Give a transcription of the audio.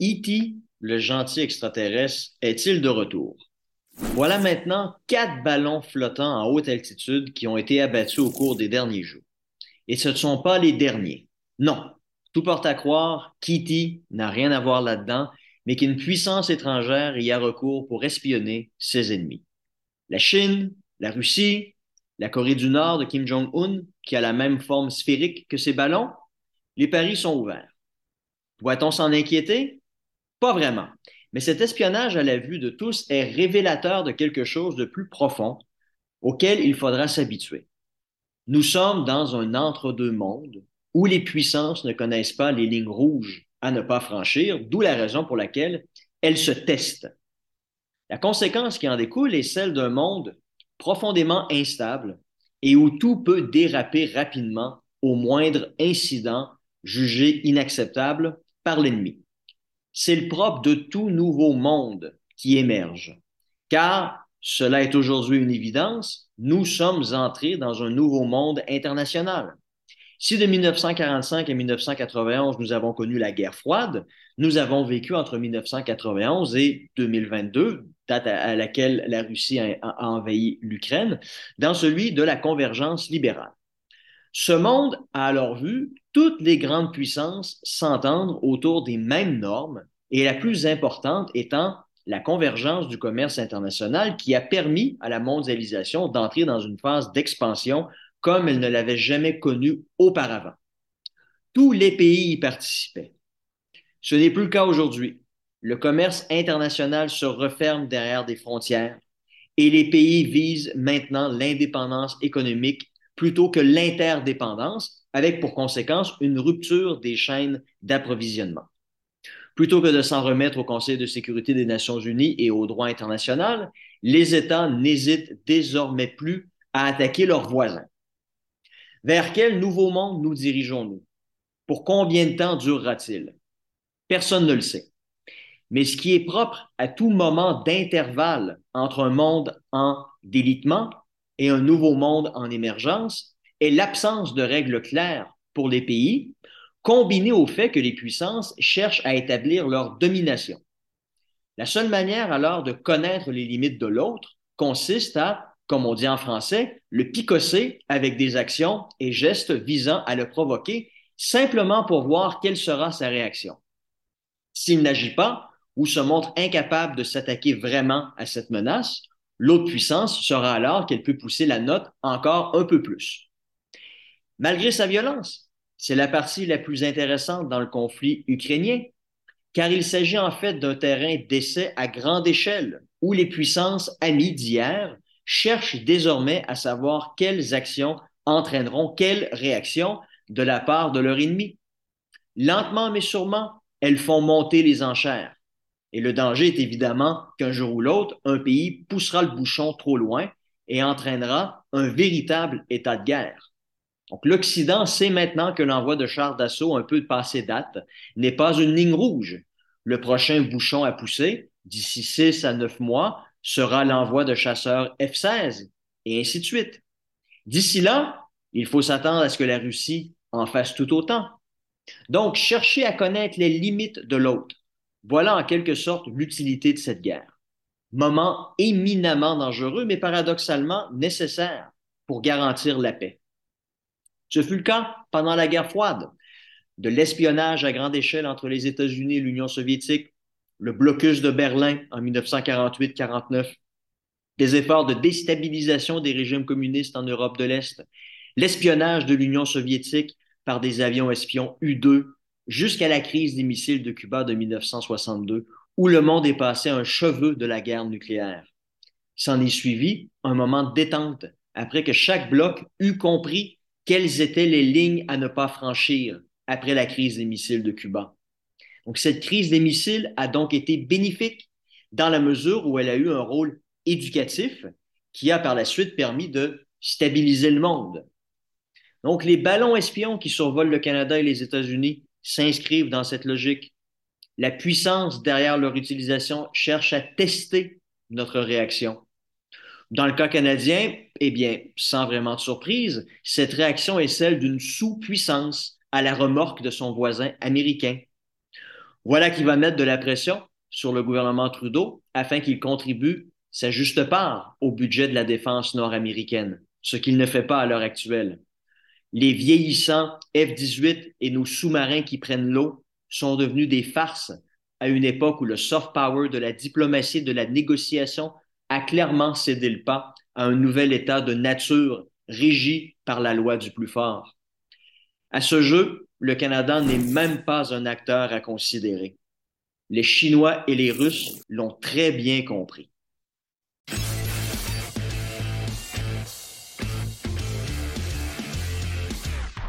E.T., le gentil extraterrestre, est-il de retour? Voilà maintenant quatre ballons flottants en haute altitude qui ont été abattus au cours des derniers jours. Et ce ne sont pas les derniers. Non, tout porte à croire qu'E.T. n'a rien à voir là-dedans, mais qu'une puissance étrangère y a recours pour espionner ses ennemis. La Chine, la Russie, la Corée du Nord de Kim Jong-un, qui a la même forme sphérique que ses ballons, les paris sont ouverts. Doit-on s'en inquiéter? Pas vraiment. Mais cet espionnage à la vue de tous est révélateur de quelque chose de plus profond auquel il faudra s'habituer. Nous sommes dans un entre-deux monde où les puissances ne connaissent pas les lignes rouges à ne pas franchir, d'où la raison pour laquelle elles se testent. La conséquence qui en découle est celle d'un monde profondément instable et où tout peut déraper rapidement au moindre incident jugé inacceptable par l'ennemi c'est le propre de tout nouveau monde qui émerge. Car, cela est aujourd'hui une évidence, nous sommes entrés dans un nouveau monde international. Si de 1945 à 1991, nous avons connu la guerre froide, nous avons vécu entre 1991 et 2022, date à laquelle la Russie a, envahi l'Ukraine, dans celui de la convergence libérale. Ce monde a alors vu toutes les grandes puissances s'entendre autour des mêmes normes et la plus importante étant la convergence du commerce international qui a permis à la mondialisation d'entrer dans une phase d'expansion comme elle ne l'avait jamais connue auparavant. Tous les pays y participaient. Ce n'est plus le cas aujourd'hui. Le commerce international se referme derrière des frontières et les pays visent maintenant l'indépendance économique plutôt que l'interdépendance, avec pour conséquence une rupture des chaînes d'approvisionnement. Plutôt que de s'en remettre au Conseil de sécurité des Nations unies et au droit international, les États n'hésitent désormais plus à attaquer leurs voisins. Vers quel nouveau monde nous dirigeons-nous? Pour combien de temps durera-t-il? Personne ne le sait. Mais ce qui est propre à tout moment d'intervalle entre un monde en délitement et un nouveau monde en émergence est l'absence de règles claires pour les pays, combiné au fait que les puissances cherchent à établir leur domination. La seule manière alors de connaître les limites de l'autre consiste à, comme on dit en français, le picosser avec des actions et gestes visant à le provoquer simplement pour voir quelle sera sa réaction. S'il n'agit pas ou se montre incapable de s'attaquer vraiment à cette menace, l'autre puissance sera alors qu'elle peut pousser la note encore un peu plus. Malgré sa violence, c'est la partie la plus intéressante dans le conflit ukrainien, car il s'agit en fait d'un terrain d'essai à grande échelle, où les puissances amies d'hier cherchent désormais à savoir quelles actions entraîneront quelles réactions de la part de leur ennemi. Lentement mais sûrement, elles font monter les enchères. Et le danger est évidemment qu'un jour ou l'autre, un pays poussera le bouchon trop loin et entraînera un véritable état de guerre. Donc, l'Occident sait maintenant que l'envoi de chars d'assaut un peu de passé date n'est pas une ligne rouge. Le prochain bouchon à pousser, d'ici six à neuf mois, sera l'envoi de chasseurs F-16 et ainsi de suite. D'ici là, il faut s'attendre à ce que la Russie en fasse tout autant. Donc, chercher à connaître les limites de l'autre. Voilà en quelque sorte l'utilité de cette guerre. Moment éminemment dangereux, mais paradoxalement nécessaire pour garantir la paix. Ce fut le cas pendant la guerre froide, de l'espionnage à grande échelle entre les États-Unis et l'Union soviétique, le blocus de Berlin en 1948-49, des efforts de déstabilisation des régimes communistes en Europe de l'Est, l'espionnage de l'Union soviétique par des avions espions U-2 jusqu'à la crise des missiles de Cuba de 1962, où le monde est passé un cheveu de la guerre nucléaire. S'en est suivi un moment de détente après que chaque bloc eut compris quelles étaient les lignes à ne pas franchir après la crise des missiles de Cuba. Donc, cette crise des missiles a donc été bénéfique dans la mesure où elle a eu un rôle éducatif qui a par la suite permis de stabiliser le monde. Donc, les ballons espions qui survolent le Canada et les États-Unis s'inscrivent dans cette logique. La puissance derrière leur utilisation cherche à tester notre réaction. Dans le cas canadien, eh bien, sans vraiment de surprise, cette réaction est celle d'une sous-puissance à la remorque de son voisin américain. Voilà qui va mettre de la pression sur le gouvernement Trudeau afin qu'il contribue sa juste part au budget de la défense nord-américaine, ce qu'il ne fait pas à l'heure actuelle. Les vieillissants F-18 et nos sous-marins qui prennent l'eau sont devenus des farces à une époque où le soft power de la diplomatie et de la négociation a clairement cédé le pas à un nouvel état de nature régi par la loi du plus fort. À ce jeu, le Canada n'est même pas un acteur à considérer. Les Chinois et les Russes l'ont très bien compris.